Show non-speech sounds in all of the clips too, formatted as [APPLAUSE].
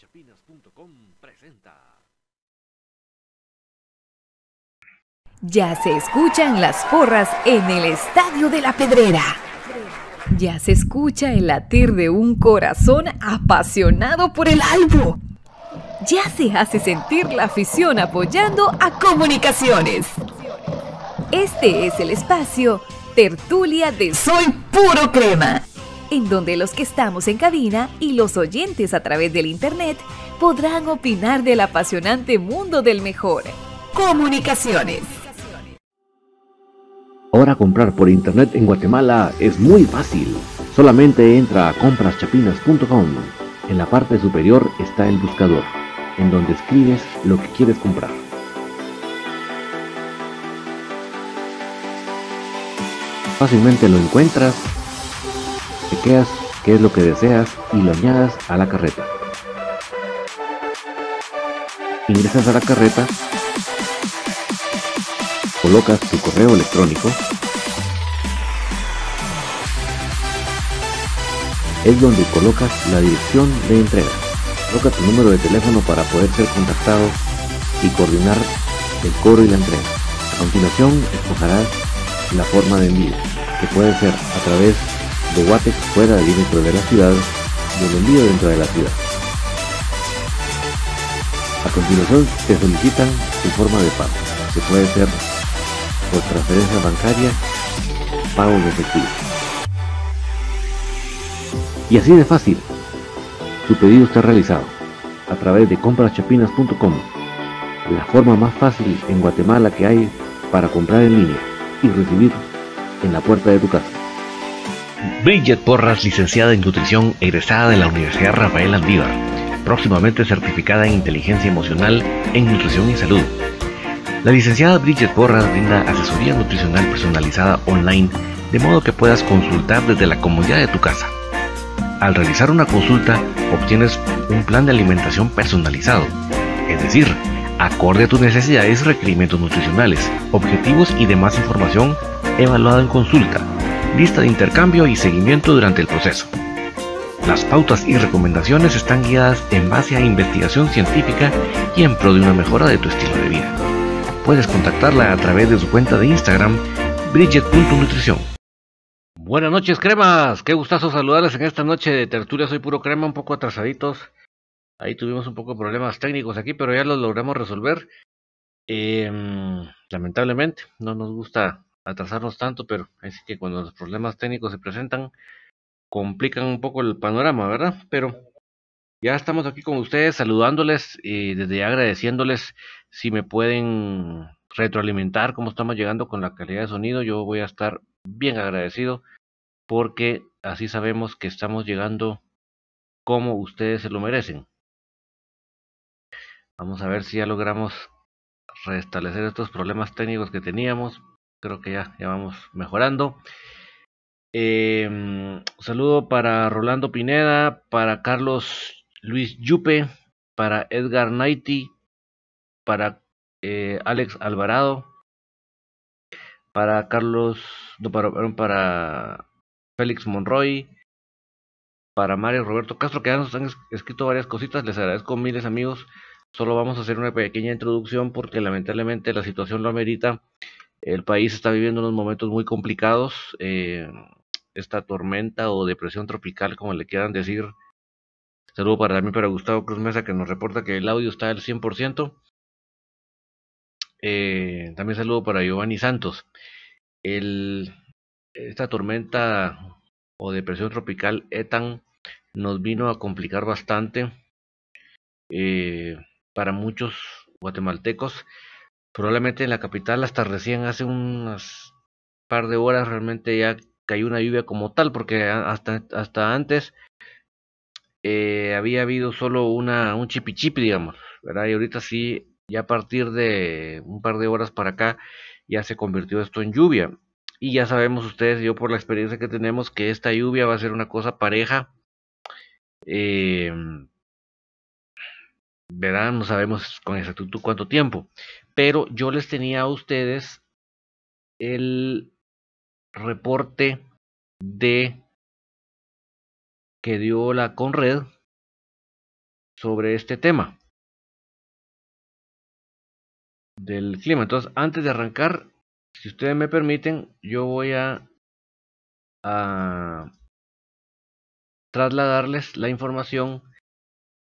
Compraschapinas.com presenta. Ya se escuchan las porras en el Estadio de la Pedrera. Ya se escucha el latir de un corazón apasionado por el albo. Ya se hace sentir la afición apoyando a comunicaciones. Este es el espacio Tertulia de Soy Puro Crema, en donde los que estamos en cabina y los oyentes a través del Internet podrán opinar del apasionante mundo del mejor. Comunicaciones. Ahora comprar por internet en Guatemala es muy fácil. Solamente entra a compraschapinas.com. En la parte superior está el buscador, en donde escribes lo que quieres comprar. Fácilmente lo encuentras, chequeas qué es lo que deseas y lo añadas a la carreta. Ingresas a la carreta colocas tu correo electrónico, es donde colocas la dirección de entrega. Coloca tu número de teléfono para poder ser contactado y coordinar el cobro y la entrega. A continuación, escogerás la forma de envío, que puede ser a través de Guatex fuera del límite de la ciudad y el envío dentro de la ciudad. A continuación, te solicitan tu forma de pago, que puede ser por transferencia bancaria, pago en efectivo. Y así de fácil, tu pedido está realizado a través de compraschapinas.com, la forma más fácil en Guatemala que hay para comprar en línea y recibir en la puerta de tu casa. Bridget Porras, licenciada en nutrición, egresada de la Universidad Rafael Andívar, próximamente certificada en inteligencia emocional en nutrición y salud la licenciada Bridget Porras brinda asesoría nutricional personalizada online de modo que puedas consultar desde la comodidad de tu casa. Al realizar una consulta obtienes un plan de alimentación personalizado, es decir, acorde a tus necesidades y requerimientos nutricionales, objetivos y demás información evaluada en consulta, lista de intercambio y seguimiento durante el proceso. Las pautas y recomendaciones están guiadas en base a investigación científica y en pro de una mejora de tu estilo de vida puedes contactarla a través de su cuenta de Instagram, bridget.nutrición. Buenas noches, cremas. Qué gustazo saludarles en esta noche de tertulia. Soy puro crema, un poco atrasaditos. Ahí tuvimos un poco de problemas técnicos aquí, pero ya los logramos resolver. Em, lamentablemente, no nos gusta atrasarnos tanto, pero así que cuando los problemas técnicos se presentan, complican un poco el panorama, ¿verdad? Pero ya estamos aquí con ustedes saludándoles y desde agradeciéndoles si me pueden retroalimentar cómo estamos llegando con la calidad de sonido. Yo voy a estar bien agradecido porque así sabemos que estamos llegando como ustedes se lo merecen. Vamos a ver si ya logramos restablecer estos problemas técnicos que teníamos. Creo que ya, ya vamos mejorando. Eh, saludo para Rolando Pineda, para Carlos Luis Yupe, para Edgar Naiti, para eh, Alex Alvarado, para Carlos, no, para, para Félix Monroy, para Mario Roberto Castro, que ya nos han escrito varias cositas, les agradezco miles amigos. Solo vamos a hacer una pequeña introducción porque lamentablemente la situación lo amerita. El país está viviendo unos momentos muy complicados. Eh, esta tormenta o depresión tropical, como le quieran decir, Saludo para también para Gustavo Cruz Mesa que nos reporta que el audio está al 100%. Eh, también saludo para Giovanni Santos. El, esta tormenta o depresión tropical Etan nos vino a complicar bastante eh, para muchos guatemaltecos. Probablemente en la capital hasta recién hace unas par de horas realmente ya cayó una lluvia como tal porque hasta, hasta antes eh, había habido solo una, un chipi digamos, ¿verdad? Y ahorita sí, ya a partir de un par de horas para acá, ya se convirtió esto en lluvia. Y ya sabemos ustedes, yo por la experiencia que tenemos, que esta lluvia va a ser una cosa pareja. Eh, verán, no sabemos con exactitud cuánto tiempo. Pero yo les tenía a ustedes el reporte de que dio la Conred sobre este tema del clima. Entonces, antes de arrancar, si ustedes me permiten, yo voy a, a trasladarles la información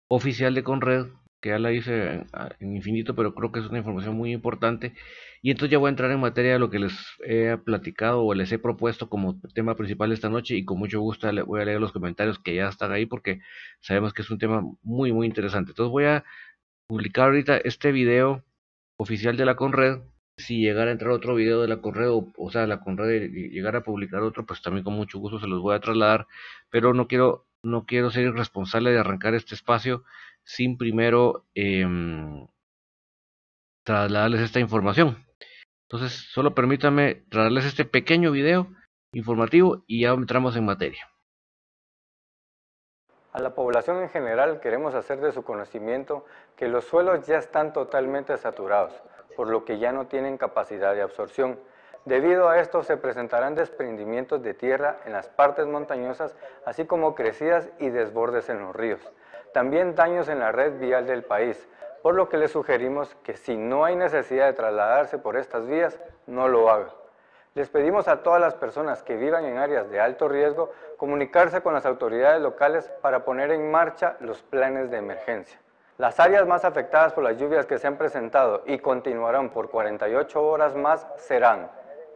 oficial de Conred, que ya la hice en, infinito, pero creo que es una información muy importante. Y entonces ya voy a entrar en materia de lo que les he platicado o les he propuesto como tema principal esta noche y con mucho gusto voy a leer los comentarios que ya están ahí porque sabemos que es un tema muy muy interesante. Entonces voy a publicar ahorita este video oficial de la Conred. Si llegara a entrar otro video de la Conred, o, sea, la Conred llegara a publicar otro, pues también con mucho gusto se los voy a trasladar. Pero no quiero, no quiero ser irresponsable de arrancar este espacio sin primero em, trasladarles esta información. Entonces, solo permítanme trasladarles este pequeño video informativo y ya entramos en materia. A la población en general queremos hacer de su conocimiento que los suelos ya están totalmente saturados, por lo que ya no tienen capacidad de absorción. Debido a esto se presentarán desprendimientos de tierra en las partes montañosas, así como crecidas y desbordes en los ríos. También daños en la red vial del país, por lo que le sugerimos que si no hay necesidad de trasladarse por estas vías, no lo haga. Les pedimos a todas las personas que vivan en áreas de alto riesgo comunicarse con las autoridades locales para poner en marcha los planes de emergencia. Las áreas más afectadas por las lluvias que se han presentado y continuarán por 48 horas más serán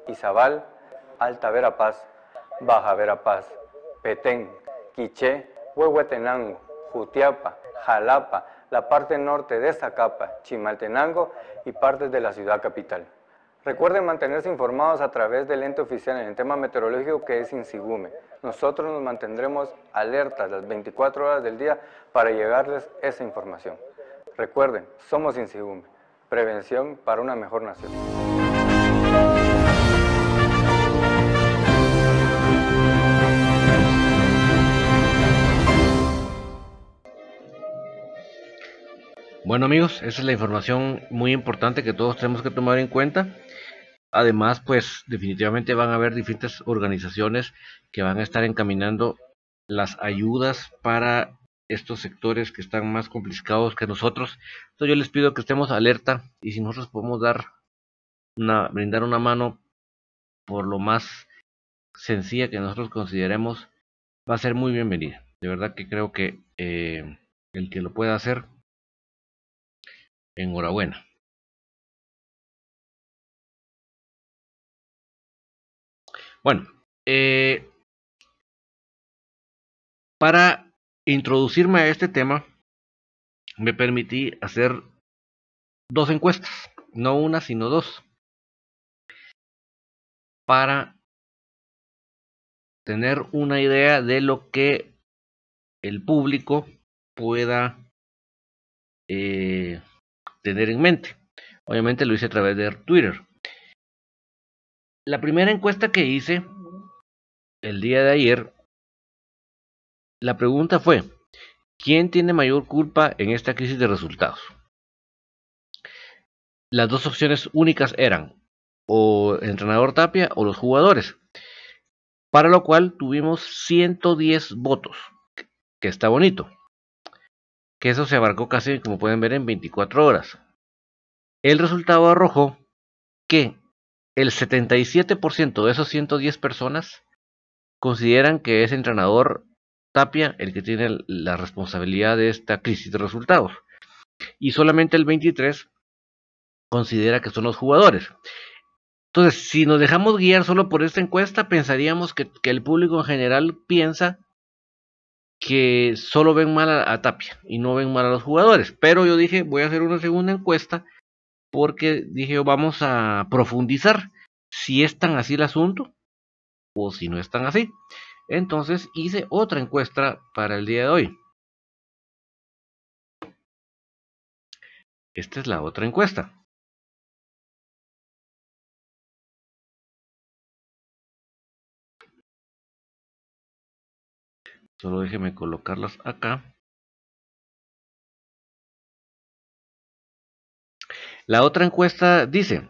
Izabal, Alta Verapaz, Baja Verapaz, Petén, Quiché, Huehuetenango, Jutiapa, Jalapa, la parte norte de Zacapa, Chimaltenango y partes de la ciudad capital. Recuerden mantenerse informados a través del ente oficial en el tema meteorológico que es INSIGUME. Nosotros nos mantendremos alertas las 24 horas del día para llegarles esa información. Recuerden, somos INSIGUME, prevención para una mejor nación. Bueno amigos, esa es la información muy importante que todos tenemos que tomar en cuenta. Además, pues definitivamente van a haber diferentes organizaciones que van a estar encaminando las ayudas para estos sectores que están más complicados que nosotros. Entonces yo les pido que estemos alerta y si nosotros podemos dar una, brindar una mano por lo más sencilla que nosotros consideremos, va a ser muy bienvenida. De verdad que creo que eh, el que lo pueda hacer, enhorabuena. Bueno, eh, para introducirme a este tema, me permití hacer dos encuestas, no una, sino dos, para tener una idea de lo que el público pueda eh, tener en mente. Obviamente lo hice a través de Twitter la primera encuesta que hice el día de ayer, la pregunta fue, ¿quién tiene mayor culpa en esta crisis de resultados? Las dos opciones únicas eran o el entrenador Tapia o los jugadores, para lo cual tuvimos 110 votos, que está bonito, que eso se abarcó casi, como pueden ver, en 24 horas. El resultado arrojó que el 77% de esos 110 personas consideran que es entrenador Tapia el que tiene la responsabilidad de esta crisis de resultados. Y solamente el 23% considera que son los jugadores. Entonces, si nos dejamos guiar solo por esta encuesta, pensaríamos que, el público en general piensa que solo ven mal a, Tapia y no ven mal a los jugadores. Pero yo dije, voy a hacer una segunda encuesta porque dije vamos a profundizar si es tan así el asunto o si no es tan así. Entonces hice otra encuesta para el día de hoy. Esta es la otra encuesta. Solo déjeme colocarlas acá. La otra encuesta dice,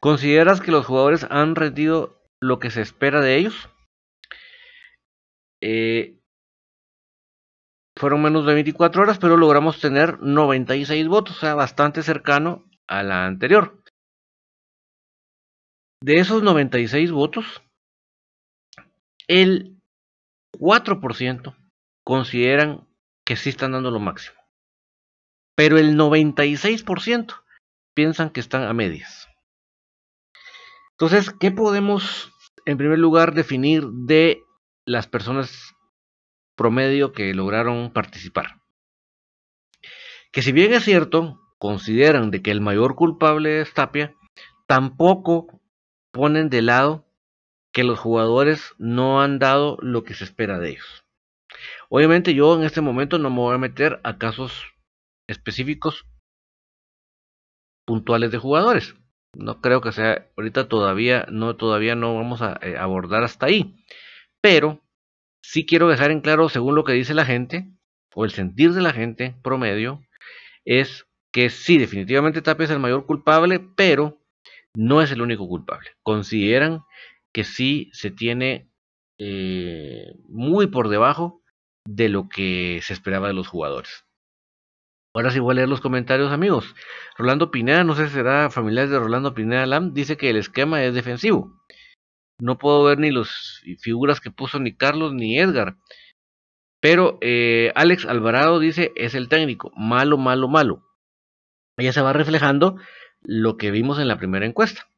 ¿consideras que los jugadores han rendido lo que se espera de ellos? Eh, fueron menos de 24 horas, pero logramos tener 96 votos, o sea, bastante cercano a la anterior. De esos 96 votos, el 4% consideran que sí están dando lo máximo. Pero el 96% piensan que están a medias. Entonces, ¿qué podemos, en primer lugar, definir de las personas promedio que lograron participar? Que si bien es cierto, consideran de que el mayor culpable es Tapia, tampoco ponen de lado que los jugadores no han dado lo que se espera de ellos. Obviamente yo en este momento no me voy a meter a casos específicos puntuales de jugadores. No creo que sea ahorita todavía no todavía no vamos a eh, abordar hasta ahí. Pero sí quiero dejar en claro según lo que dice la gente o el sentir de la gente promedio es que sí definitivamente Tapia es el mayor culpable, pero no es el único culpable. Consideran que sí se tiene eh, muy por debajo de lo que se esperaba de los jugadores. Ahora sí voy a leer los comentarios, amigos. Rolando Pineda, no sé si será familiar de Rolando Pineda Lam, dice que el esquema es defensivo. No puedo ver ni las figuras que puso ni Carlos ni Edgar. Pero eh, Alex Alvarado dice es el técnico. Malo, malo, malo. Ya se va reflejando lo que vimos en la primera encuesta.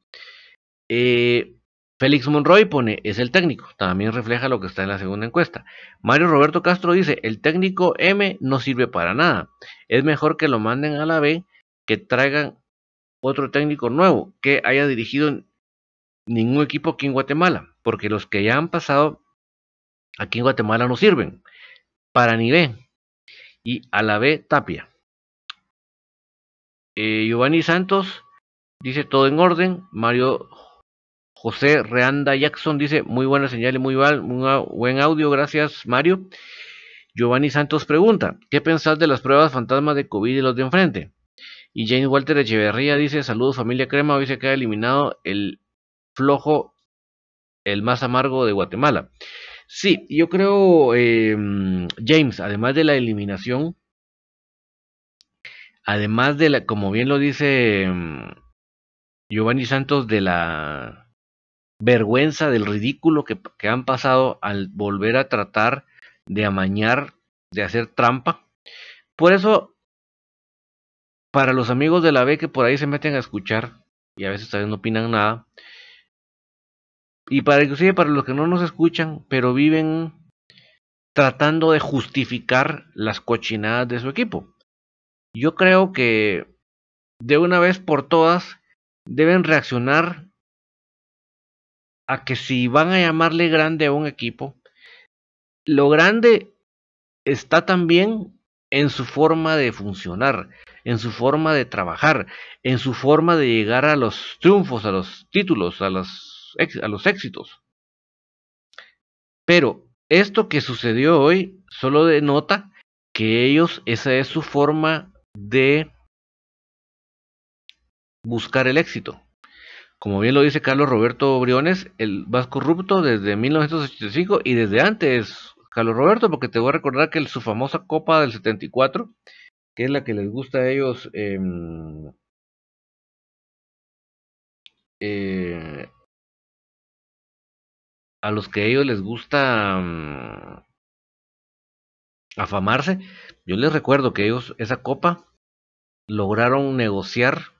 Eh, Félix Monroy pone, es el técnico, también refleja lo que está en la segunda encuesta. Mario Roberto Castro dice, el técnico M no sirve para nada. Es mejor que lo manden a la B, que traigan otro técnico nuevo, que haya dirigido ningún equipo aquí en Guatemala, porque los que ya han pasado aquí en Guatemala no sirven. Para ni B. Y a la B, Tapia. Eh, Giovanni Santos dice todo en orden. Mario José Reanda Jackson dice, muy buena señal y muy, buen audio, gracias Mario. Giovanni Santos pregunta, ¿qué pensás de las pruebas fantasmas de COVID y los de enfrente? Y James Walter Echeverría dice, saludos familia Crema, hoy se queda eliminado el flojo, el más amargo de Guatemala. Sí, yo creo, em, James, además de la eliminación, además de la, como bien lo dice em, Giovanni Santos, de la vergüenza del ridículo que, han pasado al volver a tratar de amañar, de hacer trampa. Por eso, para los amigos de la B que por ahí se meten a escuchar y a veces también no opinan nada, y para inclusive para los que no nos escuchan, pero viven tratando de justificar las cochinadas de su equipo. Yo creo que de una vez por todas deben reaccionar a que si van a llamarle grande a un equipo, lo grande está también en su forma de funcionar, en su forma de trabajar, en su forma de llegar a los triunfos, a los títulos, a los, a los éxitos. Pero esto que sucedió hoy solo denota que ellos, esa es su forma de buscar el éxito. Como bien lo dice Carlos Roberto Briones, el más corrupto desde 1985 y desde antes, Carlos Roberto, porque te voy a recordar que su famosa Copa del 74, que es la que les gusta a ellos, em, eh, a los que a ellos les gusta mm, afamarse, yo les recuerdo que ellos esa copa lograron negociar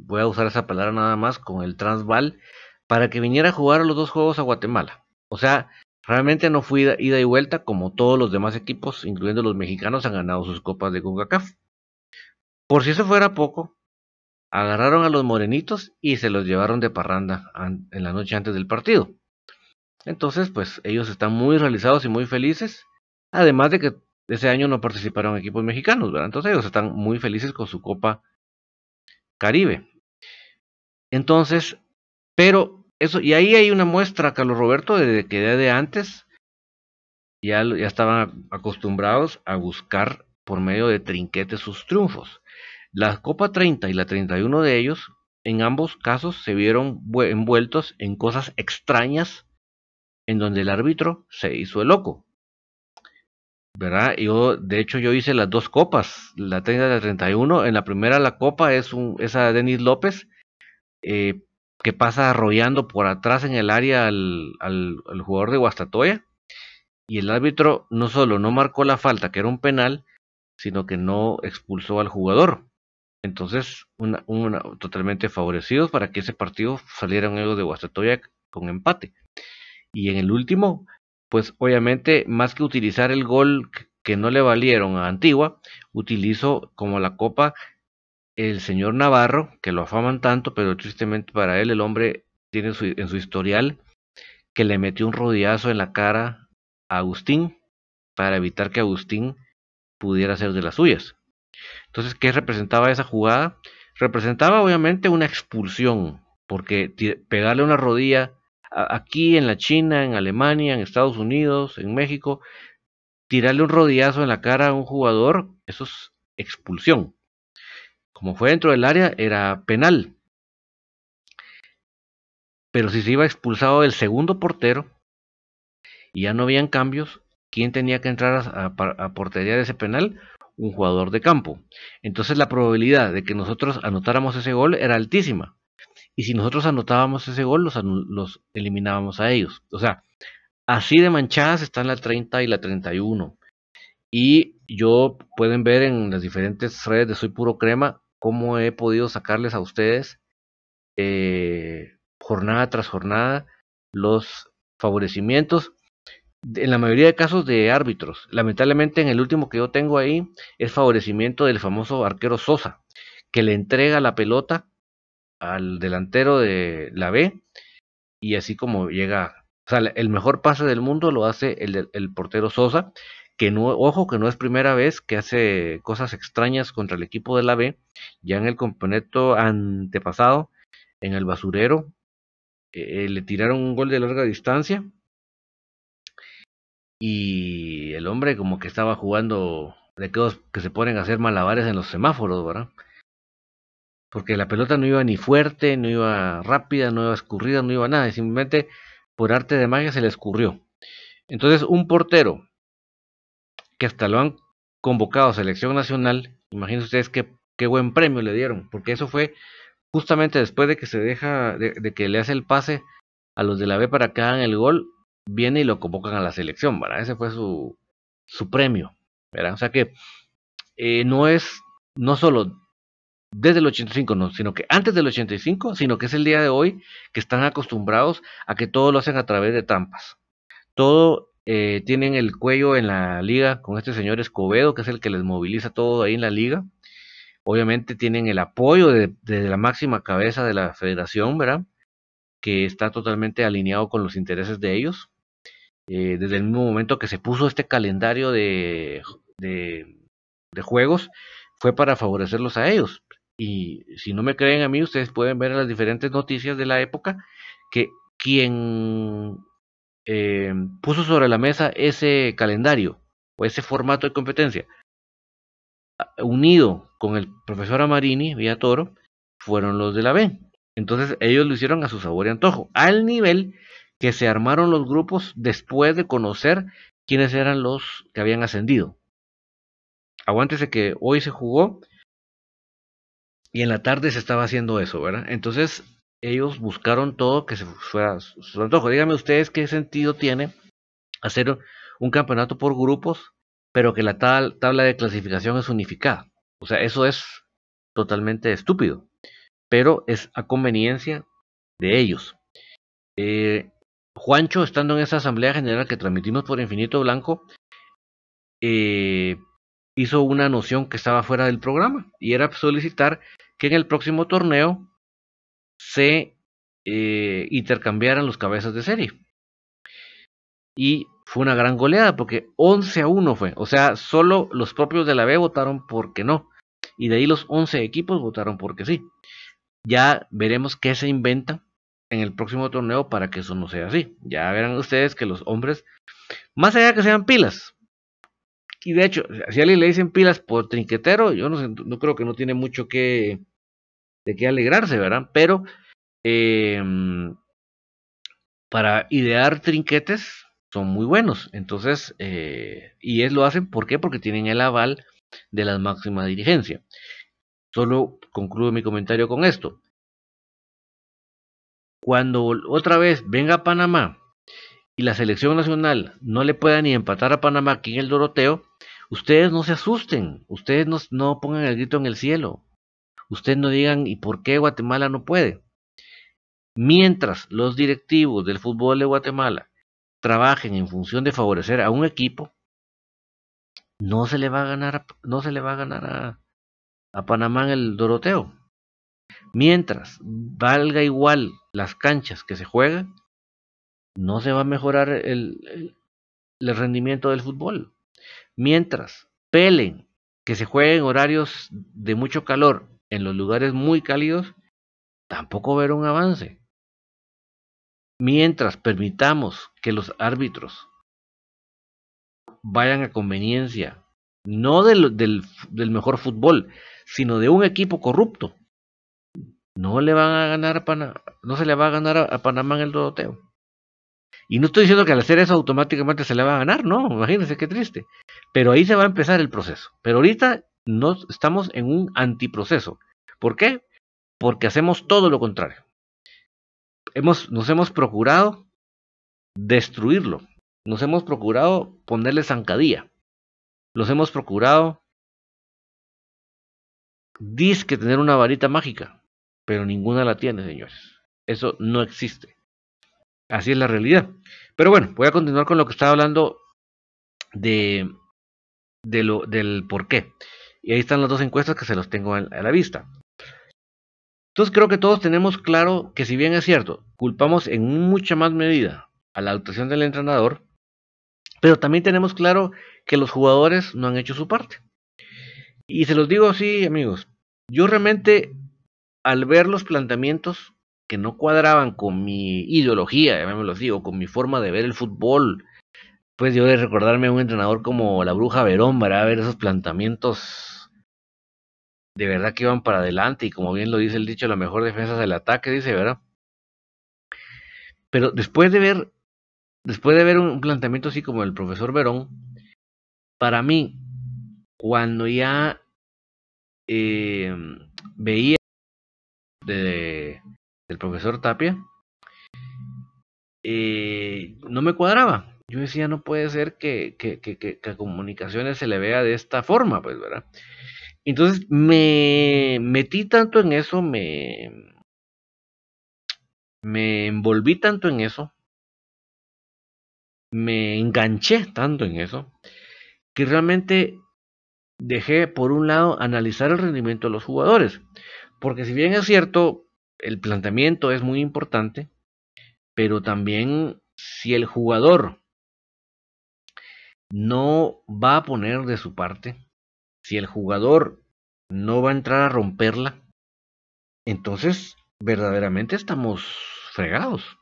voy a usar esa palabra nada más, con el Transval, para que viniera a jugar los dos juegos a Guatemala. O sea, realmente no fue ida, y vuelta como todos los demás equipos, incluyendo los mexicanos, han ganado sus copas de CONCACAF. Por si eso fuera poco, agarraron a los morenitos y se los llevaron de parranda en la noche antes del partido. Entonces, pues ellos están muy realizados y muy felices, además de que ese año no participaron equipos mexicanos, ¿verdad? Entonces ellos están muy felices con su copa Caribe. Entonces, pero eso, y ahí hay una muestra, Carlos Roberto, de que de antes ya, ya estaban acostumbrados a buscar por medio de trinquetes sus triunfos. La Copa 30 y la 31 de ellos, en ambos casos, se vieron envueltos en cosas extrañas en donde el árbitro se hizo el loco. ¿Verdad? Yo, de hecho, yo hice las dos copas, la 30 y la 31. En la primera, la copa es un, esa Denis López, eh, que pasa arrollando por atrás en el área al, al, jugador de Guastatoya. Y el árbitro no solo no marcó la falta, que era un penal, sino que no expulsó al jugador. Entonces, una, totalmente favorecidos para que ese partido saliera un de Guastatoya con empate. Y en el último, pues obviamente, más que utilizar el gol que no le valieron a Antigua, utilizó como la copa el señor Navarro, que lo afaman tanto, pero tristemente para él el hombre tiene en su historial que le metió un rodillazo en la cara a Agustín para evitar que Agustín pudiera ser de las suyas. Entonces, ¿qué representaba esa jugada? Representaba obviamente una expulsión, porque pegarle una rodilla aquí en la China, en Alemania, en Estados Unidos, en México, tirarle un rodillazo en la cara a un jugador, eso es expulsión. Como fue dentro del área, era penal. Pero si se iba expulsado el segundo portero y ya no habían cambios, ¿quién tenía que entrar a, a portería de ese penal? Un jugador de campo. Entonces la probabilidad de que nosotros anotáramos ese gol era altísima. Y si nosotros anotábamos ese gol, los, eliminábamos a ellos. O sea, así de manchadas están la 30 y la 31. Y yo pueden ver en las diferentes redes de Soy Puro Crema cómo he podido sacarles a ustedes eh, jornada tras jornada los favorecimientos en la mayoría de casos de árbitros. Lamentablemente en el último que yo tengo ahí es favorecimiento del famoso arquero Sosa, que le entrega la pelota al delantero de la B y así como llega, el mejor pase del mundo lo hace el, portero Sosa, que no, ojo que no es primera vez que hace cosas extrañas contra el equipo de la B, ya en el campeonato antepasado, en el basurero, eh, le tiraron un gol de larga distancia y el hombre como que estaba jugando de aquellos que se ponen a hacer malabares en los semáforos, ¿verdad? Porque la pelota no iba ni fuerte, no iba rápida, no iba escurrida, no iba nada, simplemente por arte de magia se le escurrió. Entonces, un portero que hasta lo han convocado a selección nacional, imagínense ustedes qué, qué buen premio le dieron, porque eso fue justamente después de que se deja, de, que le hace el pase a los de la B para que hagan el gol, viene y lo convocan a la selección, ¿verdad? Ese fue su, su premio, ¿verdad? O sea que eh, no es, no solo desde el 85, no, sino que antes del 85, sino que es el día de hoy que están acostumbrados a que todo lo hacen a través de trampas. Todo eh, tienen el cuello en la liga con este señor Escobedo, que es el que les moviliza todo ahí en la liga. Obviamente tienen el apoyo de, la máxima cabeza de la federación, ¿verdad? Que está totalmente alineado con los intereses de ellos. Eh, desde el mismo momento que se puso este calendario de, de juegos, fue para favorecerlos a ellos. Y si no me creen a mí, ustedes pueden ver las diferentes noticias de la época que quien eh, puso sobre la mesa ese calendario o ese formato de competencia, unido con el profesor Amarini, vía Toro, fueron los de la B. Entonces ellos lo hicieron a su sabor y antojo, al nivel que se armaron los grupos después de conocer quiénes eran los que habían ascendido. Aguántese que hoy se jugó y en la tarde se estaba haciendo eso, ¿verdad? Entonces ellos buscaron todo que se fuera su antojo. Díganme ustedes qué sentido tiene hacer un campeonato por grupos, pero que la tabla de clasificación es unificada. O sea, eso es totalmente estúpido, pero es a conveniencia de ellos. Eh, Juancho, estando en esa asamblea general que transmitimos por Infinito Blanco, eh, hizo una noción que estaba fuera del programa y era solicitar que en el próximo torneo se eh, intercambiaran los cabezas de serie. Y fue una gran goleada porque 11 a 1 fue. O sea, solo los propios de la B votaron porque no. Y de ahí los 11 equipos votaron porque sí. Ya veremos qué se inventa en el próximo torneo para que eso no sea así. Ya verán ustedes que los hombres, más allá de que sean pilas, y de hecho, si a alguien le dicen pilas por trinquetero, yo no, no creo que no tiene mucho que de qué alegrarse, ¿verdad? Pero em, para idear trinquetes son muy buenos. Entonces, eh, y es lo hacen, ¿por qué? Porque tienen el aval de la máxima dirigencia. Solo concluyo mi comentario con esto. Cuando otra vez venga Panamá y la selección nacional no le pueda ni empatar a Panamá aquí en el Doroteo, ustedes no se asusten, ustedes no, no pongan el grito en el cielo, ustedes no digan ¿y por qué Guatemala no puede? Mientras los directivos del fútbol de Guatemala trabajen en función de favorecer a un equipo, no se le va a ganar, no se le va a ganar a, a Panamá en el Doroteo. Mientras valga igual las canchas que se juegan, no se va a mejorar el, el, rendimiento del fútbol. Mientras pelen que se jueguen horarios de mucho calor en los lugares muy cálidos, tampoco verá un avance. Mientras permitamos que los árbitros vayan a conveniencia, no del, del, mejor fútbol, sino de un equipo corrupto, no le van a ganar a Panamá, no se le va a ganar a, Panamá en el Doroteo. Y no estoy diciendo que al hacer eso automáticamente se le va a ganar, no, imagínense qué triste. Pero ahí se va a empezar el proceso. Pero ahorita no estamos en un antiproceso. ¿Por qué? Porque hacemos todo lo contrario. Hemos, nos hemos procurado destruirlo. Nos hemos procurado ponerle zancadilla. Los hemos procurado disque tener una varita mágica pero ninguna la tiene, señores. Eso no existe. Así es la realidad. Pero bueno, voy a continuar con lo que estaba hablando de, lo, del por qué. Y ahí están las dos encuestas que se los tengo a la vista. Entonces creo que todos tenemos claro que si bien es cierto, culpamos en mucha más medida a la actuación del entrenador, pero también tenemos claro que los jugadores no han hecho su parte. Y se los digo así, amigos, yo realmente al ver los planteamientos que no cuadraban con mi ideología, ya me lo digo, con mi forma de ver el fútbol, pues yo de recordarme a un entrenador como la Bruja Verón, para ver esos planteamientos de verdad que iban para adelante y como bien lo dice el dicho, la mejor defensa es el ataque, dice, ¿verdad? Pero después de ver, después de ver un planteamiento así como el profesor Verón, para mí, cuando ya eh, veía de, del profesor Tapia, eh, no me cuadraba. Yo decía, no puede ser que, que, que, que, a comunicaciones se le vea de esta forma, pues, ¿verdad? Entonces me metí tanto en eso, me, me envolví tanto en eso, me enganché tanto en eso, que realmente dejé, por un lado, analizar el rendimiento de los jugadores. Porque si bien es cierto, el planteamiento es muy importante, pero también si el jugador no va a poner de su parte, si el jugador no va a entrar a romperla, entonces verdaderamente estamos fregados.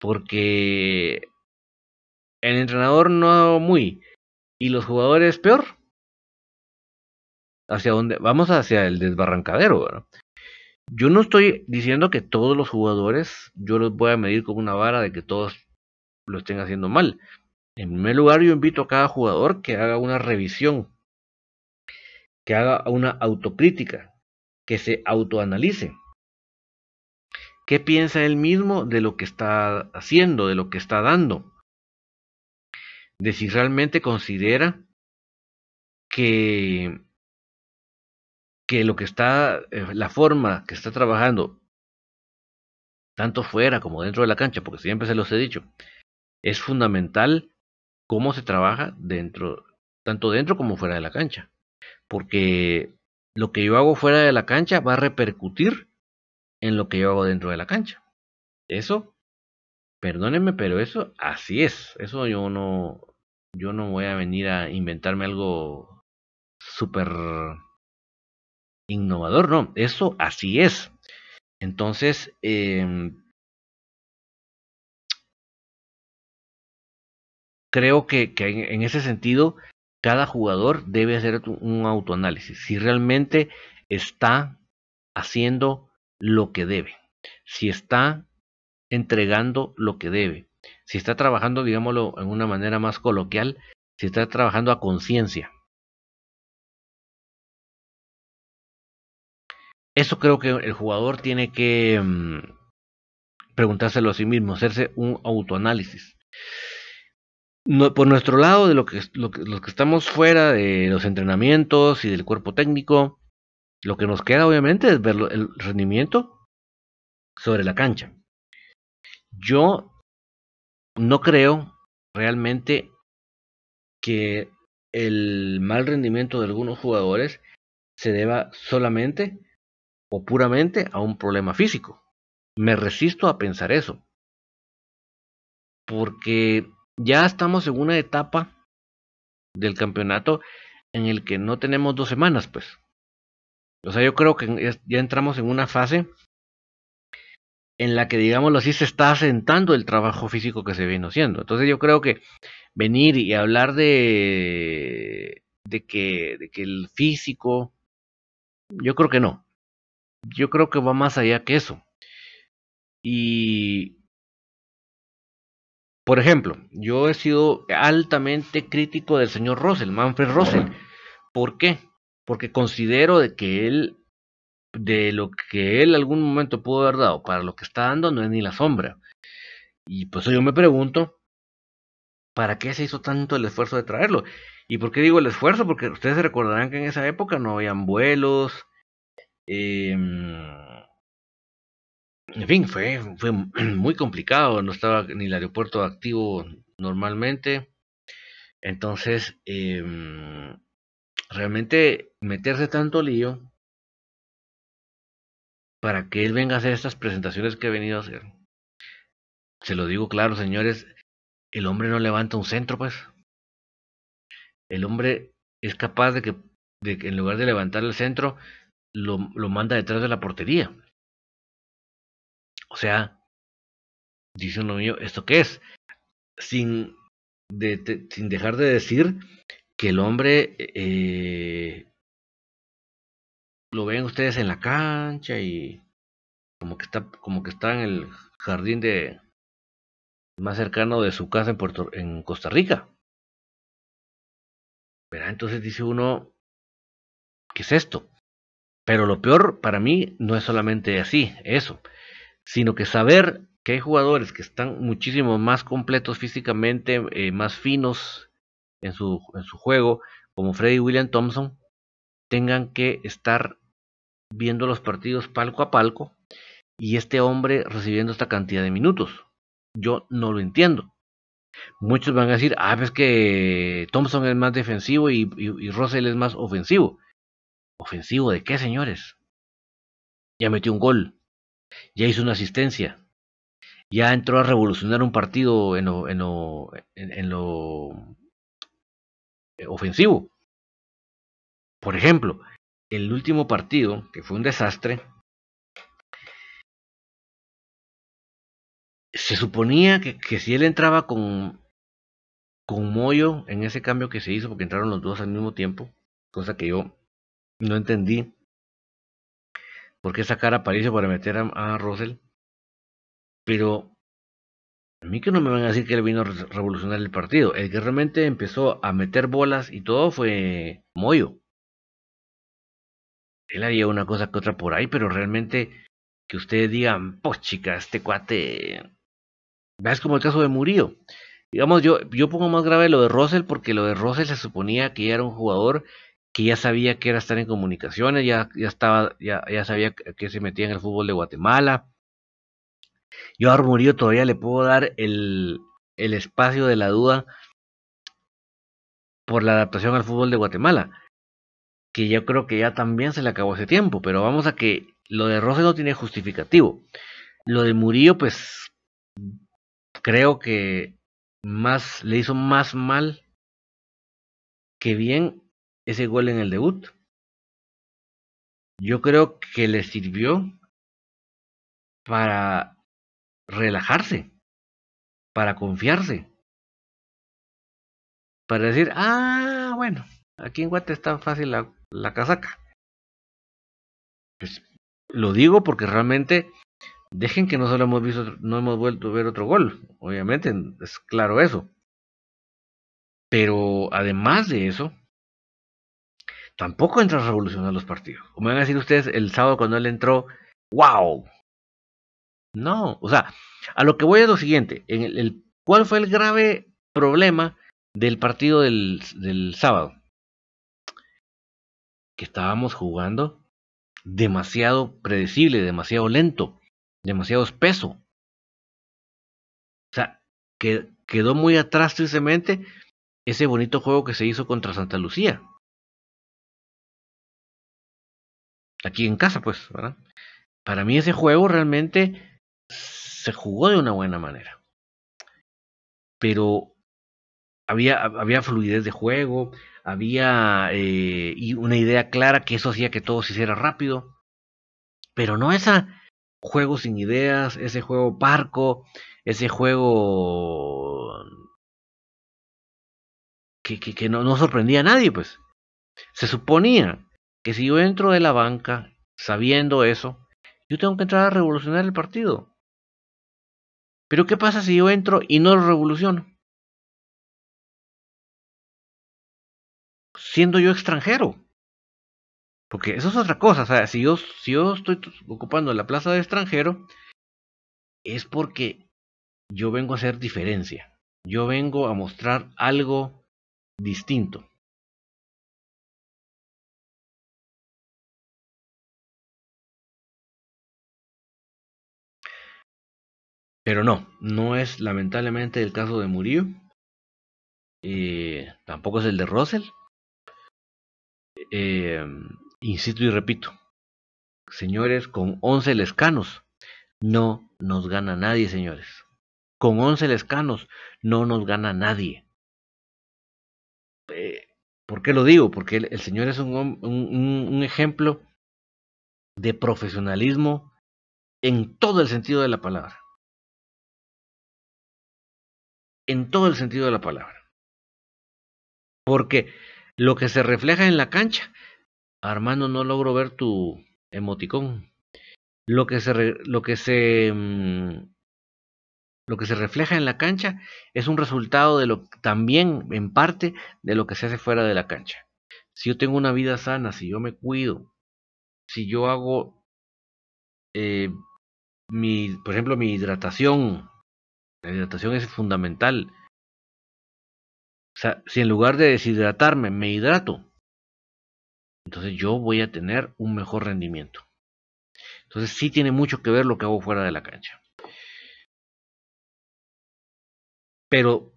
Porque el entrenador no muy y los jugadores peor, hacia dónde vamos hacia el desbarrancadero. Yo no estoy diciendo que todos los jugadores yo los voy a medir con una vara de que todos lo estén haciendo mal. En primer lugar, yo invito a cada jugador que haga una revisión, que haga una autocrítica, que se autoanalice. ¿Qué piensa él mismo de lo que está haciendo, de lo que está dando? De si realmente considera que que lo que está, eh, la forma que está trabajando, tanto fuera como dentro de la cancha, porque siempre se los he dicho, es fundamental cómo se trabaja dentro, tanto dentro como fuera de la cancha. Porque lo que yo hago fuera de la cancha va a repercutir en lo que yo hago dentro de la cancha. Eso, perdónenme, pero eso así es. Eso yo no, yo no voy a venir a inventarme algo súper innovador, no, eso así es. Entonces, eh, creo que, que, en ese sentido, cada jugador debe hacer un autoanálisis. Si realmente está haciendo lo que debe, si está entregando lo que debe, si está trabajando, digámoslo en una manera más coloquial, si está trabajando a conciencia. Eso creo que el jugador tiene que mm, preguntárselo a sí mismo, hacerse un autoanálisis. por nuestro lado, de lo que, lo los que estamos fuera de los entrenamientos y del cuerpo técnico, lo que nos queda obviamente es ver el rendimiento sobre la cancha. Yo no creo realmente que el mal rendimiento de algunos jugadores se deba solamente o puramente a un problema físico. Me resisto a pensar eso. Porque ya estamos en una etapa del campeonato en el que no tenemos dos semanas, pues. O sea, yo creo que ya entramos en una fase en la que, digámoslo así, se está asentando el trabajo físico que se viene haciendo. Entonces yo creo que venir y hablar de, de, que, de que el físico, yo creo que no. Yo creo que va más allá que eso. Y, por ejemplo, yo he sido altamente crítico del señor Russell, Manfred Russell. ¿Por qué? Porque considero de que él, de lo que él algún momento pudo haber dado para lo que está dando, no es ni la sombra. Y pues yo me pregunto, ¿para qué se hizo tanto el esfuerzo de traerlo? ¿Y por qué digo el esfuerzo? Porque ustedes se recordarán que en esa época no habían vuelos, eh, en fin, fue, [CLEARS THROAT] muy complicado, no estaba ni el aeropuerto activo normalmente. Entonces, eh, realmente meterse tanto lío para que él venga a hacer estas presentaciones que ha venido a hacer. Se lo digo claro, señores, el hombre no levanta un centro, pues. El hombre es capaz de que en lugar de levantar el centro, lo, lo manda detrás de la portería. O sea, dice uno mío, ¿esto qué es? Sin, de, sin dejar de decir que el hombre eh, lo ven ustedes en la cancha y como que está como que está en el jardín de más cercano de su casa en Puerto en Costa Rica. ¿Verdad? Entonces dice uno, ¿qué es esto? Pero lo peor para mí no es solamente así, eso, sino que saber que hay jugadores que están muchísimo más completos físicamente, eh, más finos en su, juego, como Freddy William Thompson, tengan que estar viendo los partidos palco a palco y este hombre recibiendo esta cantidad de minutos. Yo no lo entiendo. Muchos van a decir, ah, ves que Thompson es más defensivo y, y Russell es más ofensivo. ¿Ofensivo de qué, señores? Ya metió un gol. Ya hizo una asistencia. Ya entró a revolucionar un partido en lo, en lo, en, lo eh, ofensivo. Por ejemplo, el último partido, que fue un desastre, se suponía que, que, si él entraba con, con Moyo en ese cambio que se hizo, porque entraron los dos al mismo tiempo, cosa que yo no entendí por qué sacar a París para meter a, a Russell. Pero a mí que no me van a decir que él vino a revolucionar el partido. El que realmente empezó a meter bolas y todo fue Moyo. Él haría una cosa que otra por ahí, pero realmente que ustedes digan, pues chica, este cuate. Es como el caso de Murillo. Digamos, yo, yo pongo más grave lo de Russell porque lo de Russell se suponía que era un jugador que ya sabía que era estar en comunicaciones, ya, ya estaba, ya, ya sabía que se metía en el fútbol de Guatemala. Yo a Murillo todavía le puedo dar el, el espacio de la duda por la adaptación al fútbol de Guatemala, que yo creo que ya también se le acabó ese tiempo, pero vamos a que lo de Rose no tiene justificativo. Lo de Murillo, pues creo que más le hizo más mal que bien ese gol en el debut. Yo creo que le sirvió para relajarse, para confiarse, para decir, ah, bueno, aquí en Guate está fácil la, la casaca. Pues lo digo porque realmente dejen que no solo hemos visto, no hemos vuelto a ver otro gol, obviamente, es claro eso. Pero además de eso, tampoco entra a revolucionar los partidos. Como van a decir ustedes el sábado cuando él entró, wow. No, o sea, a lo que voy es lo siguiente, en el, ¿cuál fue el grave problema del partido del, del sábado? Que estábamos jugando demasiado predecible, demasiado lento, demasiado espeso. O sea, que quedó muy atrás tristemente ese bonito juego que se hizo contra Santa Lucía. Aquí en casa, pues, ¿verdad? Para mí ese juego realmente se jugó de una buena manera. Pero había, había fluidez de juego, había eh, una idea clara que eso hacía que todo se hiciera rápido. Pero no esa juego sin ideas, ese juego parco, ese juego que, que, que no, no sorprendía a nadie, pues. Se suponía que si yo entro de la banca sabiendo eso, yo tengo que entrar a revolucionar el partido. Pero ¿qué pasa si yo entro y no lo revoluciono? Siendo yo extranjero. Porque eso es otra cosa. O sea, si yo, si yo estoy ocupando la plaza de extranjero, es porque yo vengo a hacer diferencia. Yo vengo a mostrar algo distinto. Pero no, no es lamentablemente el caso de Murillo. Eh, tampoco es el de Russell. Eh, insisto y repito, señores, con 11 lescanos no nos gana nadie, señores. Con 11 lescanos no nos gana nadie. Eh, ¿Por qué lo digo? Porque el, señor es un, un ejemplo de profesionalismo en todo el sentido de la palabra en todo el sentido de la palabra. Porque lo que se refleja en la cancha, Armando, no logro ver tu emoticón. Lo que se, lo que se, mm, lo que se refleja en la cancha es un resultado de lo también en parte de lo que se hace fuera de la cancha. Si yo tengo una vida sana, si yo me cuido, si yo hago eh, mi, por ejemplo, mi hidratación, la hidratación es fundamental. O sea, si en lugar de deshidratarme me hidrato, entonces yo voy a tener un mejor rendimiento. Entonces sí tiene mucho que ver lo que hago fuera de la cancha. Pero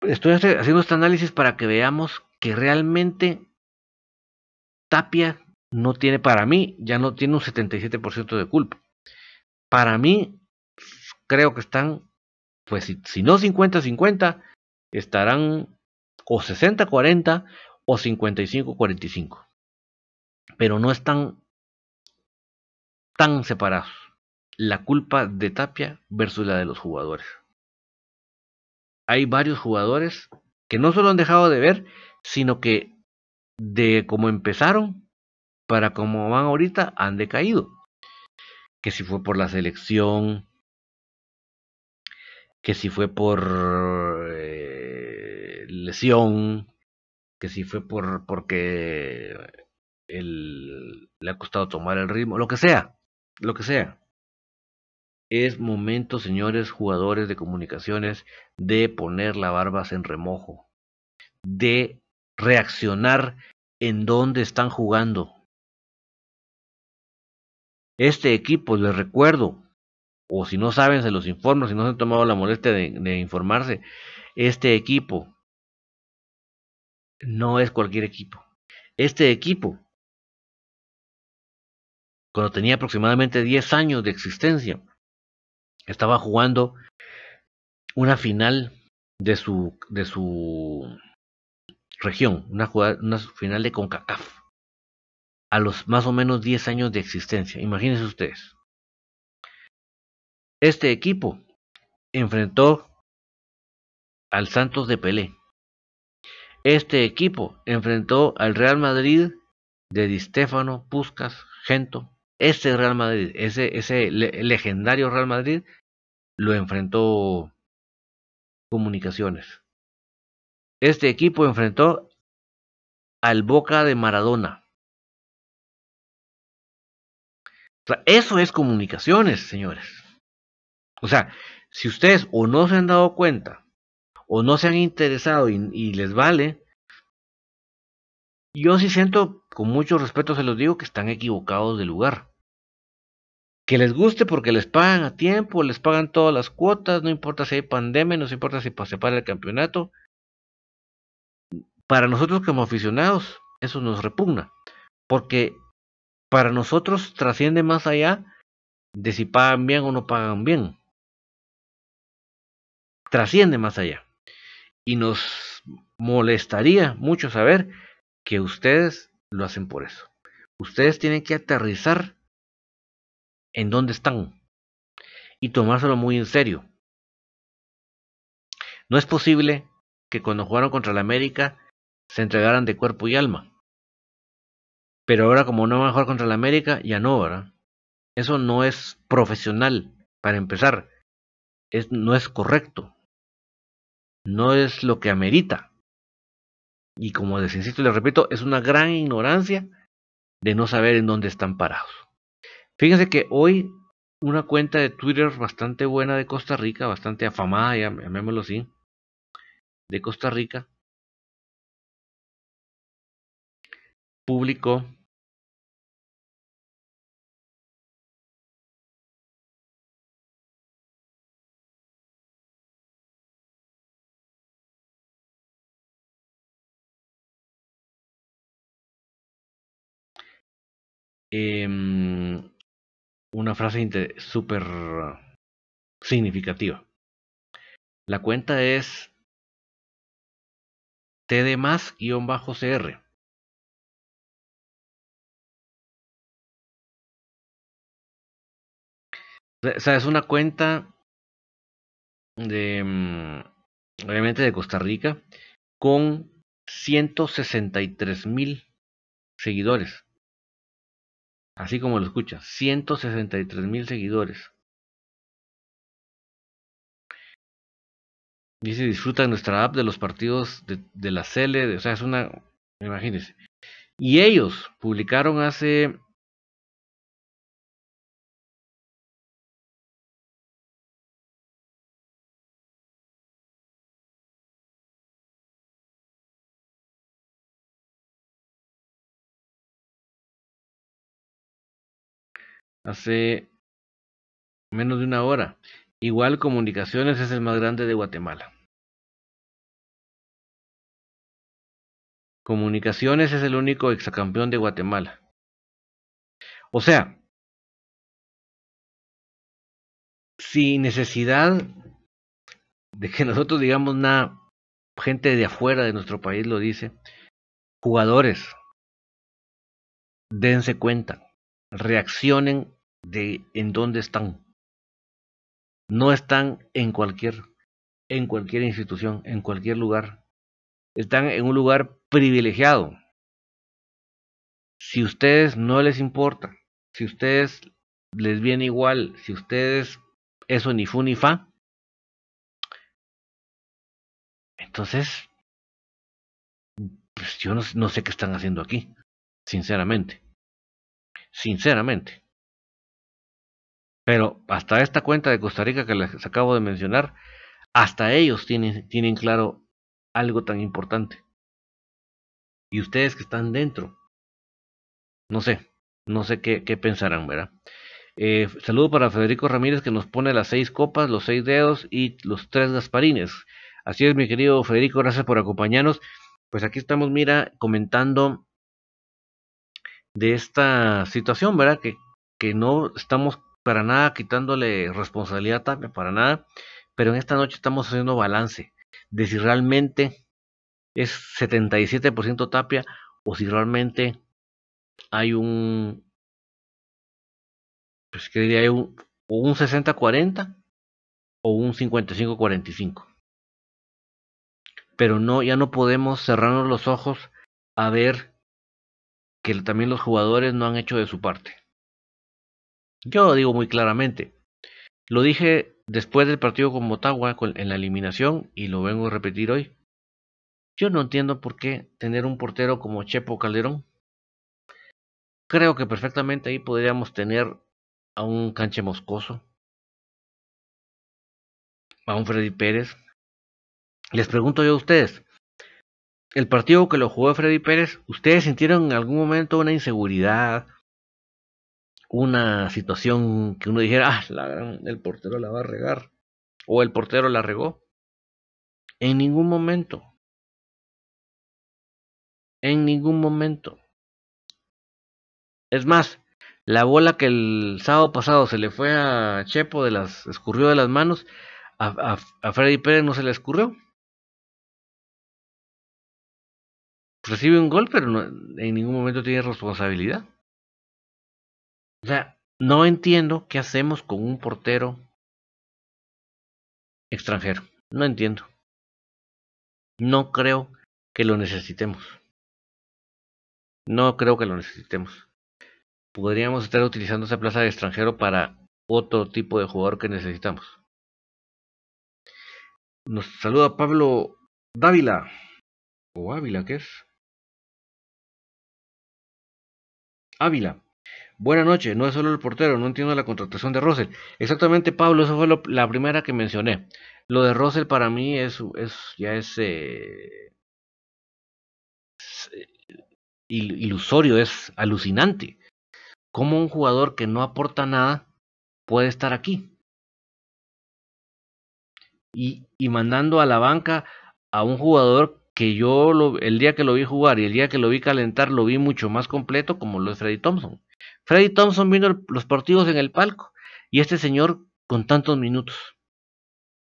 estoy haciendo este análisis para que veamos que realmente Tapia no tiene para mí, ya no tiene un 77% de culpa. Para mí, creo que están pues si, si no 50-50, estarán o 60-40 o 55-45. Pero no están tan separados. La culpa de Tapia versus la de los jugadores. Hay varios jugadores que no solo han dejado de ver, sino que de cómo empezaron para cómo van ahorita han decaído. Que si fue por la selección, que si fue por eh, lesión, que si fue por porque le ha costado tomar el ritmo, lo que sea, lo que sea. Es momento, señores jugadores de comunicaciones, de poner la barbas en remojo, de reaccionar en dónde están jugando. Este equipo, les recuerdo, o si no saben, se los informo, si no se han tomado la molestia de, de informarse, este equipo no es cualquier equipo. Este equipo, cuando tenía aproximadamente 10 años de existencia, estaba jugando una final de su, de su región, una, una final de CONCACAF, a los más o menos 10 años de existencia. Imagínense ustedes. Este equipo enfrentó al Santos de Pelé. Este equipo enfrentó al Real Madrid de Di Stefano, Puskas, Gento Este Real Madrid, ese, ese legendario Real Madrid, lo enfrentó Comunicaciones. Este equipo enfrentó al Boca de Maradona. eso es comunicaciones, señores. O sea, si ustedes o no se han dado cuenta o no se han interesado y, les vale, yo sí siento, con mucho respeto se los digo, que están equivocados de lugar. Que les guste porque les pagan a tiempo, les pagan todas las cuotas, no importa si hay pandemia, no importa si se para el campeonato. Para nosotros como aficionados, eso nos repugna. Porque para nosotros trasciende más allá de si pagan bien o no pagan bien. Trasciende más allá. Y nos molestaría mucho saber que ustedes lo hacen por eso. Ustedes tienen que aterrizar en dónde están y tomárselo muy en serio. No es posible que cuando jugaron contra la América se entregaran de cuerpo y alma. Pero ahora como no van a jugar contra la América, ya no, ¿verdad? Eso no es profesional, para empezar. Es, no es correcto no es lo que amerita. Y como les insisto y les repito, es una gran ignorancia de no saber en dónde están parados. Fíjense que hoy una cuenta de Twitter bastante buena de Costa Rica, bastante afamada, llamémoslo así, de Costa Rica, publicó Em, una frase súper significativa. La cuenta es TD más guion bajo CR. O sea, es una cuenta de, em, obviamente de Costa Rica, con 163 mil seguidores. Así como lo escucha, 163 mil seguidores. Dice, disfruta nuestra app de los partidos de, de la Cele, o sea, es una, imagínense. Y ellos publicaron hace hace menos de una hora. Igual Comunicaciones es el más grande de Guatemala. Comunicaciones es el único exacampeón de Guatemala. O sea, sin necesidad de que [LAUGHS] nosotros digamos nada, gente de afuera de nuestro país lo dice, jugadores, dense cuenta, reaccionen de en dónde están. No están en cualquier, en cualquier institución, en cualquier lugar. Están en un lugar privilegiado. Si ustedes no les importa, si ustedes les viene igual, si ustedes eso ni fu ni fa, entonces, pues yo no, no sé qué están haciendo aquí, sinceramente. Sinceramente. Pero hasta esta cuenta de Costa Rica que les acabo de mencionar, hasta ellos tienen, tienen claro algo tan importante. Y ustedes que están dentro, no sé, no sé qué, qué pensarán, ¿verdad? Eh, saludo para Federico Ramírez que nos pone las seis copas, los seis dedos y los tres gasparines. Así es, mi querido Federico, gracias por acompañarnos. Pues aquí estamos, mira, comentando de esta situación, ¿verdad? Que, que no estamos para nada quitándole responsabilidad a Tapia, para nada, pero en esta noche estamos haciendo balance de si realmente es 77% Tapia o si realmente hay un, pues que diría, un, o un 60-40 o un 55-45. Pero no, ya no podemos cerrarnos los ojos a ver que también los jugadores no han hecho de su parte Yo lo digo muy claramente. Lo dije después del partido con Motagua en la eliminación y lo vengo a repetir hoy. Yo no entiendo por qué tener un portero como Chepo Calderón. Creo que perfectamente ahí podríamos tener a un Canche Moscoso, a un Freddy Pérez. Les pregunto yo a ustedes, el partido que lo jugó Freddy Pérez, ¿ustedes sintieron en algún momento una inseguridad, una situación que uno dijera, ah, la, el portero la va a regar, o el portero la regó? En ningún momento. En ningún momento. Es más, la bola que el sábado pasado se le fue a Chepo de las escurrió de las manos, a, a, Freddy Pérez no se le escurrió. Recibe un gol, pero en ningún momento tiene responsabilidad. O sea, no entiendo qué hacemos con un portero extranjero. No entiendo. No creo que lo necesitemos. No creo que lo necesitemos. Podríamos estar utilizando esa plaza de extranjero para otro tipo de jugador que necesitamos. Nos saluda Pablo Dávila. ¿O Ávila qué es? Ávila. Buenas noches, no es solo el portero, no entiendo la contratación de Russell. Exactamente, Pablo, eso fue la primera que mencioné. Lo de Russell para mí es, es ya es, eh, eh, ilusorio, es alucinante. ¿Cómo un jugador que no aporta nada puede estar aquí? Y, y mandando a la banca a un jugador que yo lo, el día que lo vi jugar y el día que lo vi calentar lo vi mucho más completo como lo es Freddy Thompson. Freddy Thompson vino los partidos en el palco y este señor con tantos minutos.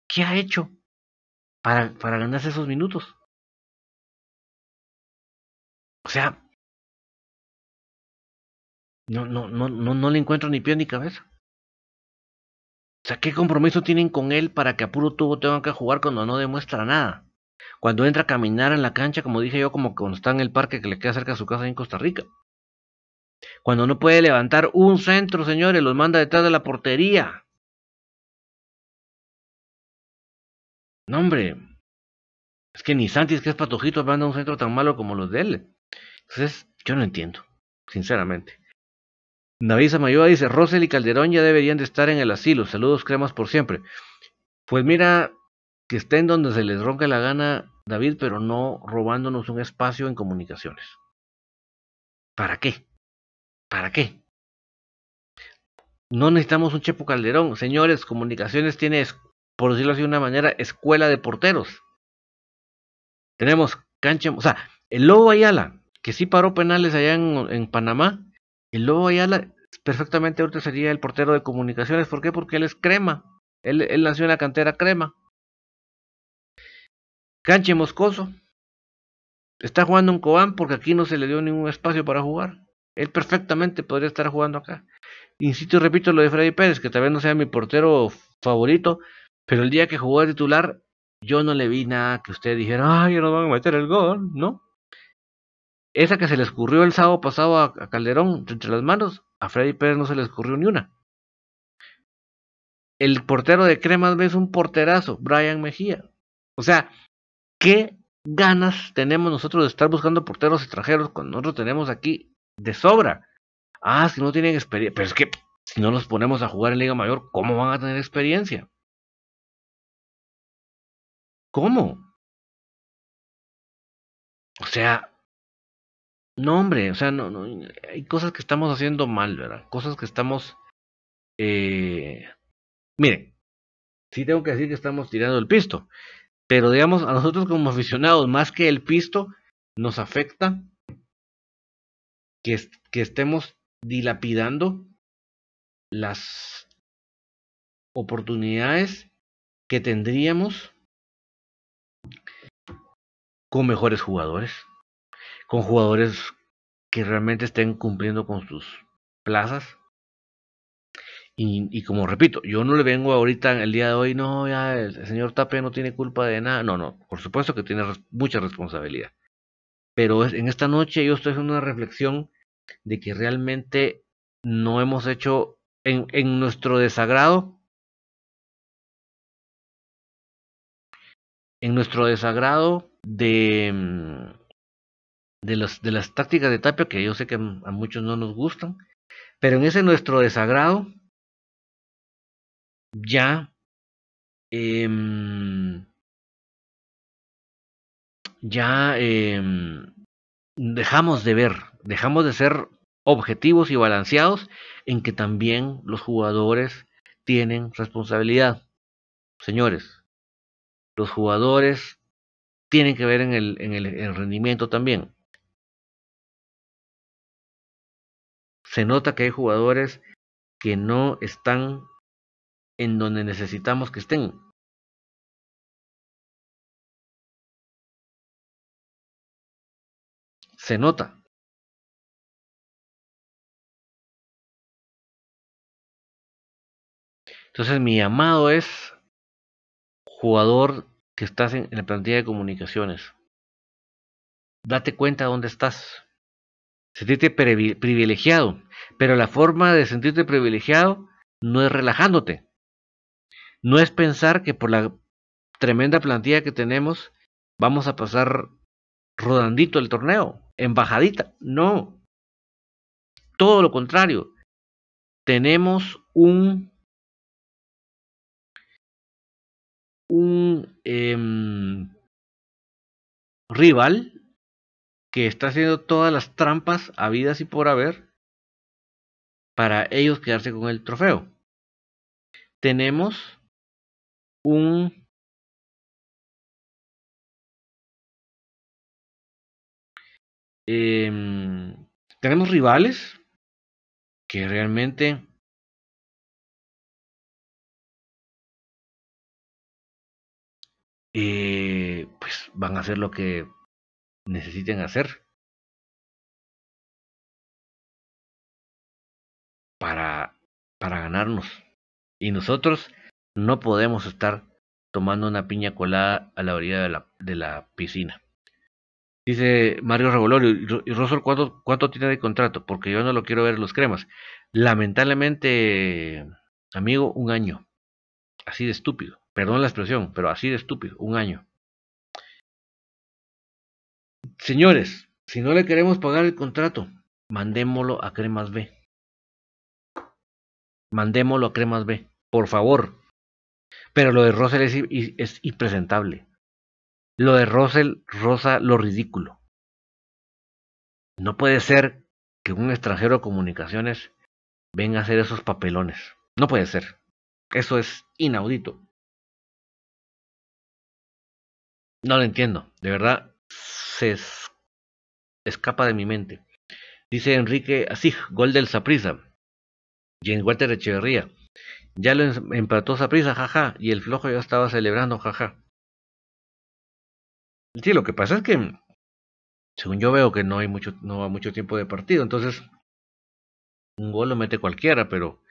¿Qué ha hecho para, para ganarse esos minutos? O sea, no, no, no, no, no le encuentro ni pie ni cabeza. O sea, ¿qué compromiso tienen con él para que a puro tubo tengan que jugar cuando no demuestra nada? Cuando entra a caminar en la cancha, como dije yo, como cuando está en el parque que le queda cerca de su casa en Costa Rica. Cuando no puede levantar un centro, señores, los manda detrás de la portería. No, hombre. Es que ni Santis, que es patojito, manda un centro tan malo como los de él. Entonces, yo no entiendo, sinceramente. David Samayoa dice, Rosel y Calderón ya deberían de estar en el asilo. Saludos cremas por siempre. Pues mira, que estén donde se les ronque la gana, David, pero no robándonos un espacio en comunicaciones. ¿Para qué? ¿Para qué? No necesitamos un Chepo Calderón. Señores, comunicaciones tiene, por decirlo así de una manera, escuela de porteros. Tenemos cancha, o sea, el Lobo Ayala, que sí paró penales allá en, Panamá, el Lobo Ayala perfectamente ahorita sería el portero de comunicaciones. ¿Por qué? Porque él es crema. Él, él nació en la cantera crema. Canche Moscoso. Está jugando en Cobán porque aquí no se le dio ningún espacio para jugar. Él perfectamente podría estar jugando acá. Insisto y repito lo de Freddy Pérez, que tal vez no sea mi portero favorito, pero el día que jugó de titular, yo no le vi nada que usted dijera, ay, no van a meter el gol, ¿no? Esa que se le escurrió el sábado pasado a, Calderón entre las manos, a Freddy Pérez no se le escurrió ni una. El portero de Cremas es un porterazo, Brian Mejía. O sea, ¿qué ganas tenemos nosotros de estar buscando porteros extranjeros cuando nosotros tenemos aquí de sobra? Ah, si no tienen experiencia. Pero es que si no los ponemos a jugar en Liga Mayor, ¿cómo van a tener experiencia? ¿Cómo? O sea, no, hombre, o sea, no, no, hay cosas que estamos haciendo mal, ¿verdad? Cosas que estamos... Eh... Miren, sí tengo que decir que estamos tirando el pisto, pero digamos, a nosotros como aficionados, más que el pisto, nos afecta que, estemos dilapidando las oportunidades que tendríamos con mejores jugadores con jugadores que realmente estén cumpliendo con sus plazas. Y, y, como repito, yo no le vengo ahorita el día de hoy, no, ya el, señor Tapia no tiene culpa de nada. No, no, por supuesto que tiene mucha responsabilidad. Pero en esta noche yo estoy haciendo una reflexión de que realmente no hemos hecho en, nuestro desagrado, en nuestro desagrado de, mm, de, las tácticas de Tapia, que yo sé que a muchos no nos gustan, pero en ese nuestro desagrado, ya eh, ya eh, dejamos de ver, dejamos de ser objetivos y balanceados en que también los jugadores tienen responsabilidad. Señores, los jugadores tienen que ver en el, en el, en el rendimiento también. Se nota que hay jugadores que no están en donde necesitamos que estén. Se nota. Entonces mi llamado es jugador que estás en, la plantilla de comunicaciones. Date cuenta dónde estás. Sentirte privilegiado. Pero la forma de sentirte privilegiado no es relajándote. No es pensar que por la tremenda plantilla que tenemos vamos a pasar rodandito el torneo, embajadita. No. Todo lo contrario. Tenemos un un eh, rival que está haciendo todas las trampas habidas y por haber para ellos quedarse con el trofeo. Tenemos un eh, tenemos rivales que realmente eh, pues van a hacer lo que necesiten hacer para, para ganarnos. Y nosotros no podemos estar tomando una piña colada a la orilla de la, de la piscina. Dice Mario Revolorio, ¿y Rosol ¿cuánto, cuánto tiene de contrato? Porque yo no lo quiero ver los cremas. Lamentablemente, amigo, un año. Así de estúpido. Perdón la expresión, pero así de estúpido, un año. Señores, si no le queremos pagar el contrato, mandémoslo a Cremas B. Mandémoslo a Cremas B, por favor. Pero lo de Rosel es, es impresentable. Lo de Rosel rosa lo ridículo. No puede ser que un extranjero de comunicaciones venga a hacer esos papelones. No puede ser. Eso es inaudito. No lo entiendo, de verdad se escapa de mi mente. Dice Enrique Así, gol del Saprisa. James Walter Echeverría. Ya lo em-, empató Saprisa, jaja, y el flojo ya estaba celebrando, jaja. Sí, lo que pasa es que, según yo veo que no hay mucho, no va mucho tiempo de partido, entonces un gol lo mete cualquiera, pero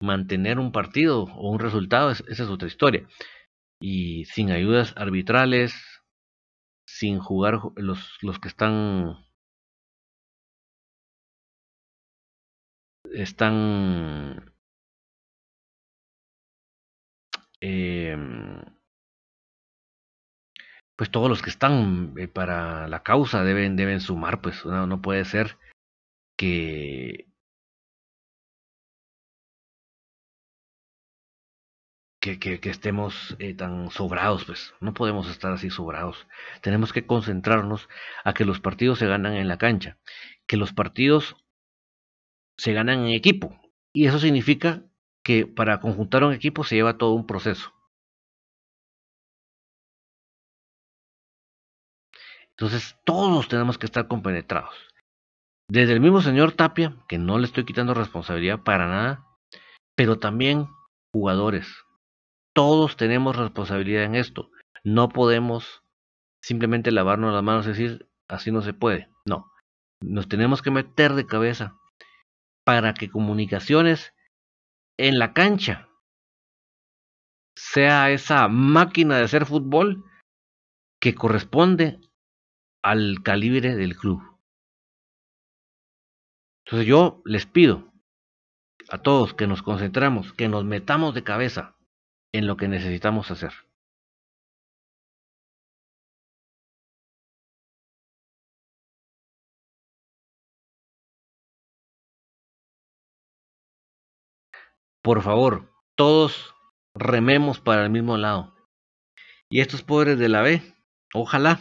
mantener un partido o un resultado, esa es otra historia. Y sin ayudas arbitrales, sin jugar los, los que están están eh, pues todos los que están eh, para la causa deben deben sumar pues no, no puede ser que que, estemos eh, tan sobrados, pues no podemos estar así sobrados. Tenemos que concentrarnos a que los partidos se ganan en la cancha, que los partidos se ganan en equipo. Y eso significa que para conjuntar un equipo se lleva todo un proceso. Entonces todos tenemos que estar compenetrados. Desde el mismo señor Tapia, que no le estoy quitando responsabilidad para nada, pero también jugadores, todos tenemos responsabilidad en esto. No podemos simplemente lavarnos las manos y decir, así no se puede. No, nos tenemos que meter de cabeza para que comunicaciones en la cancha sea esa máquina de hacer fútbol que corresponde al calibre del club. Entonces yo les pido a todos que nos concentramos, que nos metamos de cabeza en lo que necesitamos hacer. Por favor, todos rememos para el mismo lado. Y estos pobres de la B, ojalá,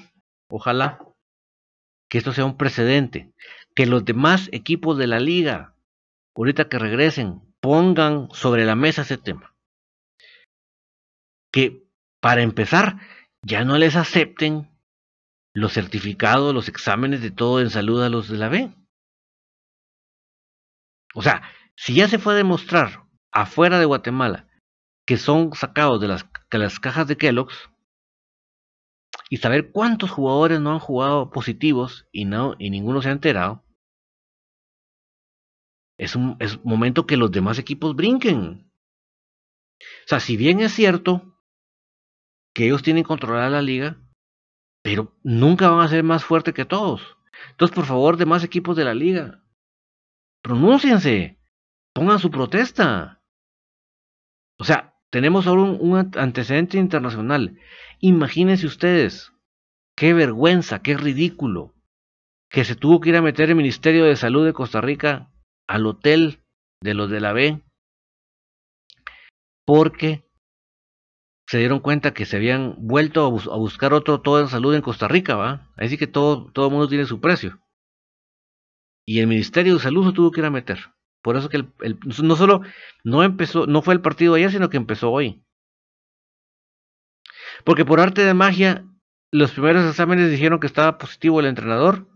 ojalá que esto sea un precedente, que los demás equipos de la liga, ahorita que regresen, pongan sobre la mesa ese tema. Que para empezar, ya no les acepten los certificados, los exámenes de todo en salud a los de la B. O sea, si ya se fue a demostrar afuera de Guatemala que son sacados de las, de las cajas de Kellogg's, y saber cuántos jugadores no han jugado positivos y, no, y ninguno se ha enterado, es un, es momento que los demás equipos brinquen. O sea, si bien es cierto que ellos tienen controlada la liga, pero nunca van a ser más fuertes que todos. Entonces, por favor, demás equipos de la liga, pronúnciense, pongan su protesta. O sea, tenemos ahora un, un antecedente internacional. Imagínense ustedes, qué vergüenza, qué ridículo, que se tuvo que ir a meter el Ministerio de Salud de Costa Rica al hotel de los de la B, porque se dieron cuenta que se habían vuelto a, bus a buscar otro todo en salud en Costa Rica, ¿va? Así que todo, todo mundo tiene su precio. Y el Ministerio de Salud se tuvo que ir a meter. Por eso que el, no solo no empezó, no fue el partido ayer, sino que empezó hoy. Porque por arte de magia, los primeros exámenes dijeron que estaba positivo el entrenador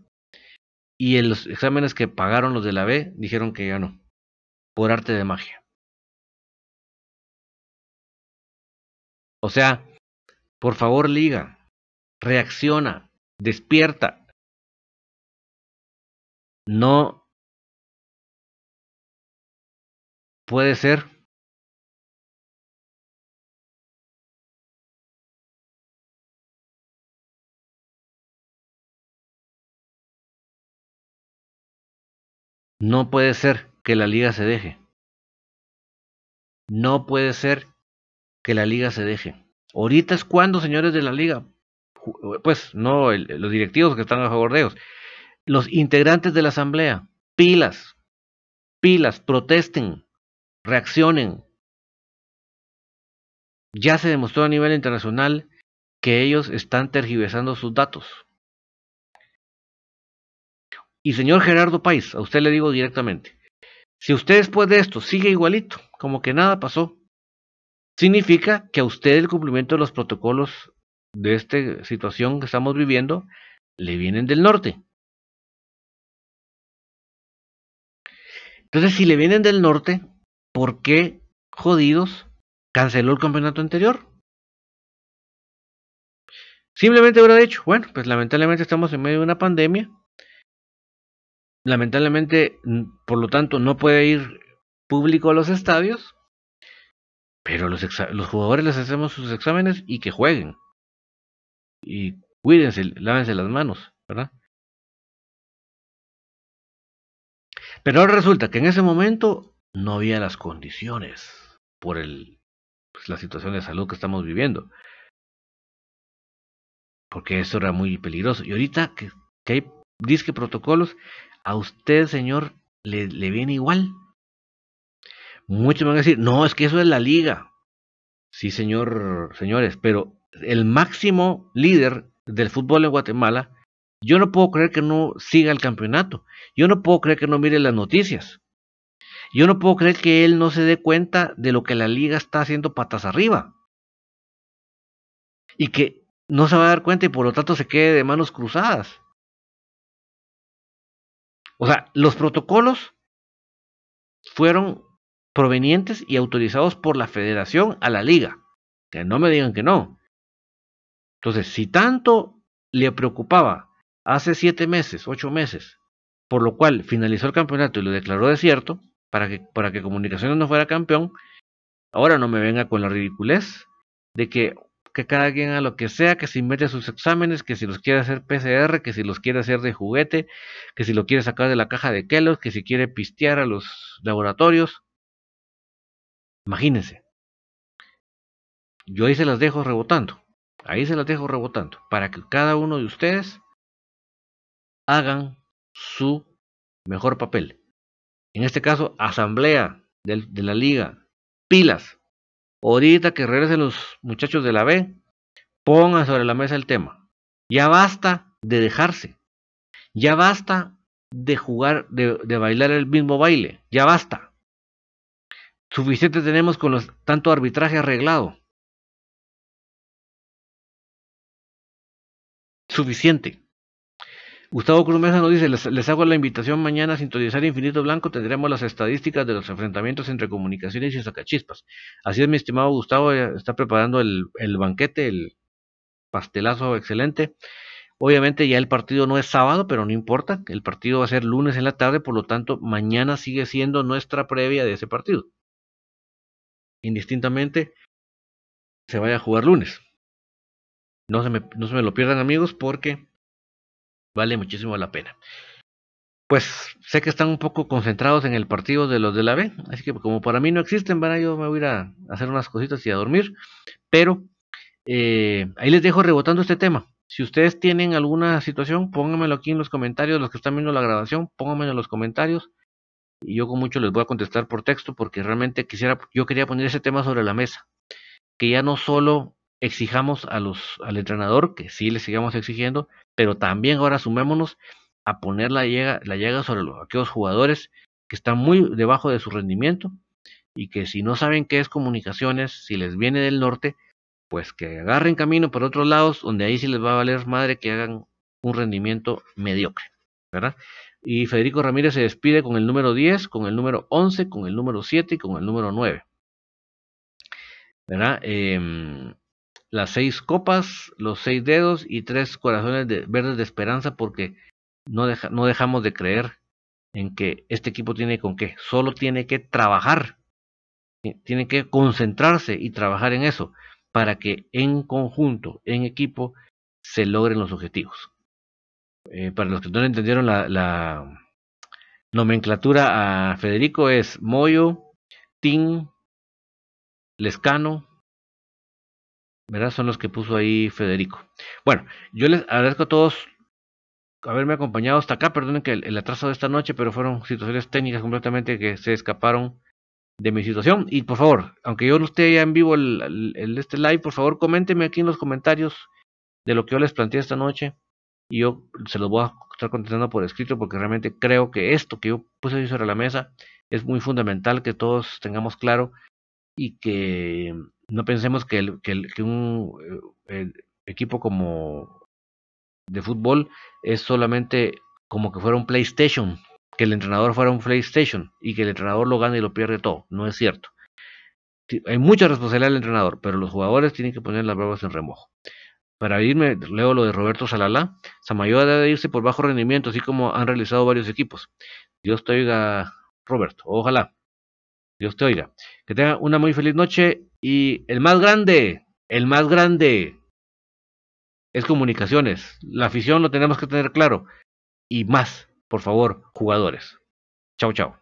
y en los exámenes que pagaron los de la B dijeron que ya no. Por arte de magia. O sea, por favor, liga, reacciona, despierta. No puede ser No puede ser que la liga se deje. No puede ser que la liga se deje. Ahorita es cuando, señores de la liga, pues no los directivos que están a favor de ellos, los integrantes de la asamblea, pilas, pilas, protesten, reaccionen. Ya se demostró a nivel internacional que ellos están tergiversando sus datos. Y señor Gerardo País, a usted le digo directamente, si usted después de esto sigue igualito, como que nada pasó, significa que a usted el cumplimiento de los protocolos de esta situación que estamos viviendo le vienen del norte. Entonces, si le vienen del norte, ¿por qué jodidos canceló el campeonato anterior? Simplemente hubiera dicho, bueno, pues lamentablemente estamos en medio de una pandemia, lamentablemente, por lo tanto, no puede ir público a los estadios, pero los, los jugadores les hacemos sus exámenes y que jueguen. Y cuídense, lávense las manos, ¿verdad? Pero ahora resulta que en ese momento no había las condiciones por el, pues, la situación de salud que estamos viviendo. Porque eso era muy peligroso. Y ahorita que, que hay disque protocolos, a usted, señor, le, le viene igual. Muchos van a decir, no, es que eso es la liga. Sí, señor, señores, pero el máximo líder del fútbol en Guatemala, yo no puedo creer que no siga el campeonato. Yo no puedo creer que no mire las noticias. Yo no puedo creer que él no se dé cuenta de lo que la liga está haciendo patas arriba. Y que no se va a dar cuenta y por lo tanto se quede de manos cruzadas. O sea, los protocolos fueron provenientes y autorizados por la federación a la liga. Que no me digan que no. Entonces, si tanto le preocupaba hace siete meses, ocho meses, por lo cual finalizó el campeonato y lo declaró desierto, para que, para que Comunicaciones no fuera campeón, ahora no me venga con la ridiculez de que que cada quien a lo que sea, que se invente sus exámenes, que si los quiere hacer PCR, que si los quiere hacer de juguete, que si lo quiere sacar de la caja de Kellogg's, que si quiere pistear a los laboratorios. Imagínense. Yo ahí se las dejo rebotando. Ahí se las dejo rebotando. Para que cada uno de ustedes hagan su mejor papel. En este caso, asamblea de, la liga. Pilas. Ahorita que regresen los muchachos de la B, pongan sobre la mesa el tema. Ya basta de dejarse. Ya basta de jugar, de bailar el mismo baile. Ya basta. Suficiente tenemos con los, tanto arbitraje arreglado. Suficiente. Gustavo Cruz Mesa nos dice, les, hago la invitación mañana a sintonizar Infinito Blanco, tendremos las estadísticas de los enfrentamientos entre comunicaciones y sacachispas. Así es, mi estimado Gustavo, está preparando el, el banquete, el pastelazo excelente. Obviamente ya el partido no es sábado, pero no importa, el partido va a ser lunes en la tarde, por lo tanto mañana sigue siendo nuestra previa de ese partido. Indistintamente se vaya a jugar lunes. No se me, no se me lo pierdan amigos porque vale muchísimo la pena. Pues sé que están un poco concentrados en el partido de los de la B, así que como para mí no existen, van yo me voy a ir a hacer unas cositas y a dormir, pero eh, ahí les dejo rebotando este tema. Si ustedes tienen alguna situación, pónganmelo aquí en los comentarios, los que están viendo la grabación, pónganmelo en los comentarios y yo con mucho les voy a contestar por texto porque realmente quisiera, yo quería poner ese tema sobre la mesa, que ya no solo exijamos a los, al entrenador, que sí le sigamos exigiendo, pero también ahora sumémonos a poner la llega, la llega sobre los, aquellos jugadores que están muy debajo de su rendimiento y que si no saben qué es comunicaciones, si les viene del norte, pues que agarren camino por otros lados, donde ahí sí les va a valer madre que hagan un rendimiento mediocre, ¿verdad? Y Federico Ramírez se despide con el número 10, con el número 11, con el número 7 y con el número 9. ¿Verdad? Eh, las seis copas, los seis dedos y tres corazones de, verdes de esperanza porque no, no dejamos de creer en que este equipo tiene con qué, solo tiene que trabajar, tiene que concentrarse y trabajar en eso para que en conjunto, en equipo, se logren los objetivos. Eh, para los que no entendieron la, la, nomenclatura a Federico es Moyo, Tin, Lescano, ¿verdad? Son los que puso ahí Federico. Bueno, yo les agradezco a todos haberme acompañado hasta acá. Perdonen que el, atraso de esta noche, pero fueron situaciones técnicas completamente que se escaparon de mi situación. Y por favor, aunque yo no esté ya en vivo el, el, este live, por favor, coméntenme aquí en los comentarios de lo que yo les planteé esta noche. Y yo se los voy a estar contestando por escrito porque realmente creo que esto que yo puse sobre la mesa es muy fundamental que todos tengamos claro y que no pensemos que, un el equipo como de fútbol es solamente como que fuera un PlayStation, que el entrenador fuera un PlayStation y que el entrenador lo gane y lo pierde todo. No es cierto. Hay mucha responsabilidad del entrenador, pero los jugadores tienen que poner las bravas en remojo. Para irme, leo lo de Roberto Salalá. Samayoa debe irse por bajo rendimiento, así como han realizado varios equipos. Dios te oiga, Roberto. Ojalá. Dios te oiga. Que tenga una muy feliz noche. Y el más grande, el más grande es comunicaciones. La afición lo tenemos que tener claro. Y más, por favor, jugadores. Chao, chao.